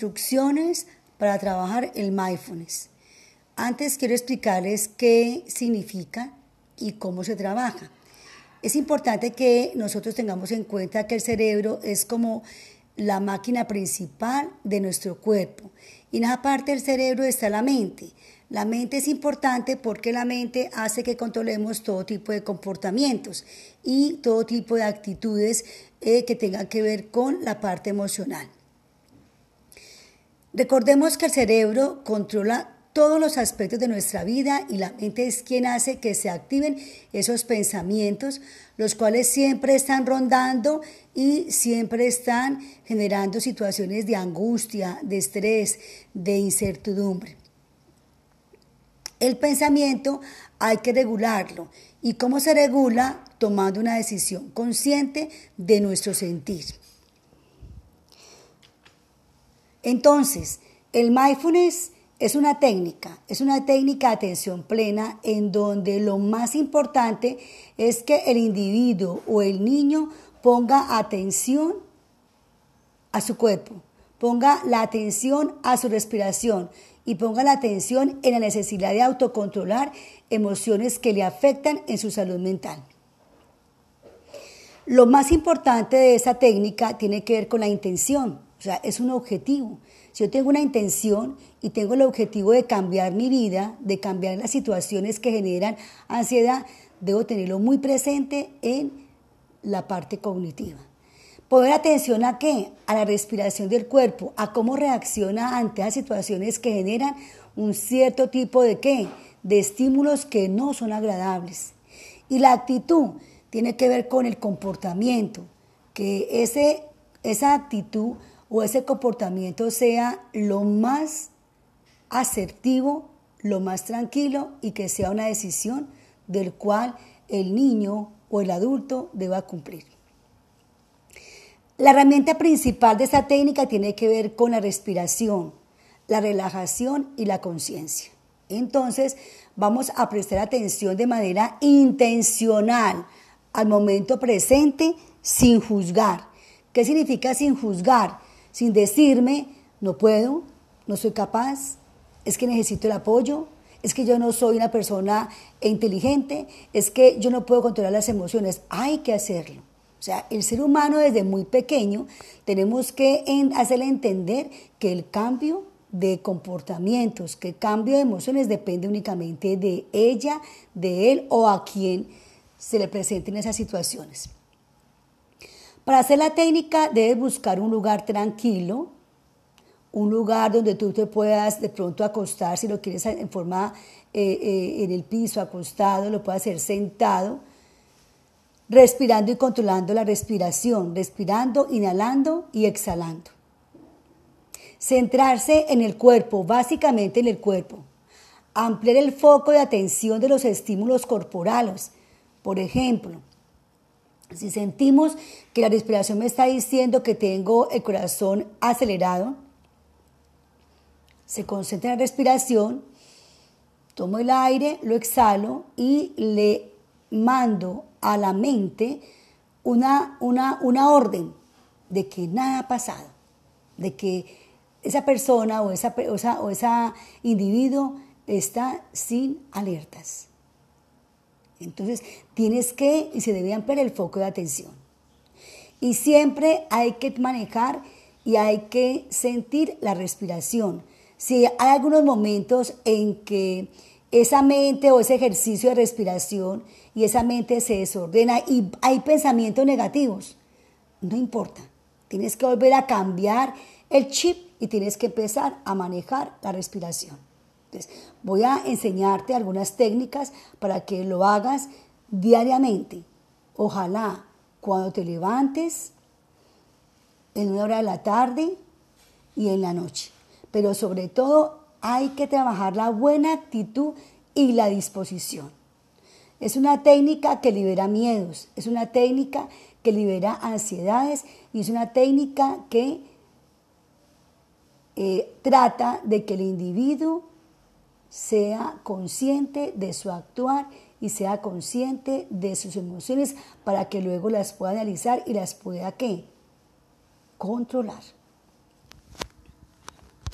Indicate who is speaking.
Speaker 1: Instrucciones para trabajar el mindfulness. Antes quiero explicarles qué significa y cómo se trabaja. Es importante que nosotros tengamos en cuenta que el cerebro es como la máquina principal de nuestro cuerpo. Y en esa parte del cerebro está la mente. La mente es importante porque la mente hace que controlemos todo tipo de comportamientos y todo tipo de actitudes eh, que tengan que ver con la parte emocional. Recordemos que el cerebro controla todos los aspectos de nuestra vida y la mente es quien hace que se activen esos pensamientos, los cuales siempre están rondando y siempre están generando situaciones de angustia, de estrés, de incertidumbre. El pensamiento hay que regularlo. ¿Y cómo se regula? Tomando una decisión consciente de nuestro sentir. Entonces, el mindfulness es una técnica, es una técnica de atención plena en donde lo más importante es que el individuo o el niño ponga atención a su cuerpo, ponga la atención a su respiración y ponga la atención en la necesidad de autocontrolar emociones que le afectan en su salud mental. Lo más importante de esa técnica tiene que ver con la intención, o sea, es un objetivo. Si yo tengo una intención y tengo el objetivo de cambiar mi vida, de cambiar las situaciones que generan ansiedad, debo tenerlo muy presente en la parte cognitiva. Poner atención a qué? A la respiración del cuerpo, a cómo reacciona ante las situaciones que generan un cierto tipo de qué? De estímulos que no son agradables. Y la actitud tiene que ver con el comportamiento, que ese, esa actitud o ese comportamiento sea lo más asertivo, lo más tranquilo y que sea una decisión del cual el niño o el adulto deba cumplir. La herramienta principal de esta técnica tiene que ver con la respiración, la relajación y la conciencia. Entonces, vamos a prestar atención de manera intencional al momento presente sin juzgar. ¿Qué significa sin juzgar? Sin decirme, no puedo, no soy capaz, es que necesito el apoyo, es que yo no soy una persona inteligente, es que yo no puedo controlar las emociones, hay que hacerlo. O sea, el ser humano desde muy pequeño tenemos que hacerle entender que el cambio de comportamientos, que el cambio de emociones depende únicamente de ella, de él o a quien se le presenten esas situaciones. Para hacer la técnica debes buscar un lugar tranquilo, un lugar donde tú te puedas de pronto acostar, si lo quieres en forma eh, eh, en el piso, acostado, lo puedes hacer sentado, respirando y controlando la respiración, respirando, inhalando y exhalando. Centrarse en el cuerpo, básicamente en el cuerpo. Ampliar el foco de atención de los estímulos corporales. Por ejemplo, si sentimos que la respiración me está diciendo que tengo el corazón acelerado, se concentra en la respiración, tomo el aire, lo exhalo y le mando a la mente una, una, una orden de que nada ha pasado, de que esa persona o esa, o o esa individuo está sin alertas. Entonces, tienes que, y se debe ampliar el foco de atención. Y siempre hay que manejar y hay que sentir la respiración. Si hay algunos momentos en que esa mente o ese ejercicio de respiración y esa mente se desordena y hay pensamientos negativos, no importa. Tienes que volver a cambiar el chip y tienes que empezar a manejar la respiración. Voy a enseñarte algunas técnicas para que lo hagas diariamente. Ojalá cuando te levantes, en una hora de la tarde y en la noche. Pero sobre todo hay que trabajar la buena actitud y la disposición. Es una técnica que libera miedos, es una técnica que libera ansiedades y es una técnica que eh, trata de que el individuo sea consciente de su actuar y sea consciente de sus emociones para que luego las pueda analizar y las pueda controlar.